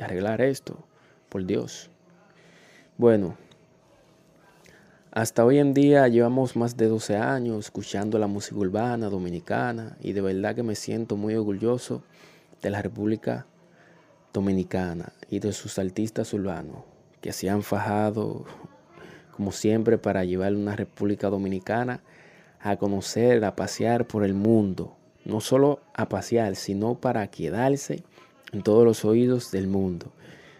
arreglar esto, por Dios. Bueno, hasta hoy en día llevamos más de 12 años escuchando la música urbana dominicana y de verdad que me siento muy orgulloso de la República Dominicana y de sus artistas urbanos que se han fajado como siempre para llevar una República Dominicana a conocer, a pasear por el mundo. No solo a pasear, sino para quedarse en todos los oídos del mundo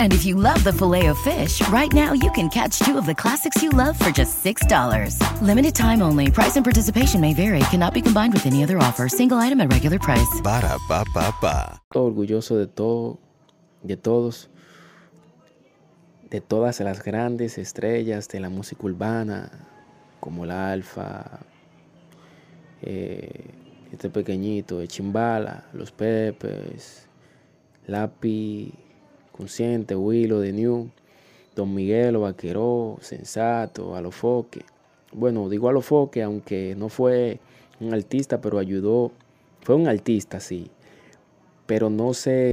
And if you love the filet of fish, right now you can catch two of the classics you love for just $6. Limited time only. Price and participation may vary. Cannot be combined with any other offer. Single item at regular price. Ba da ba ba ba. Orgulloso de todo, de todos, de todas las grandes estrellas de la música urbana, como el Alfa, eh, este pequeñito de Chimbala, Los Pepes, Lápiz Consciente, Willow de New, Don Miguel Vaqueró, Sensato, Alofoque. Bueno, digo Alofoque, aunque no fue un artista, pero ayudó. Fue un artista, sí. Pero no sé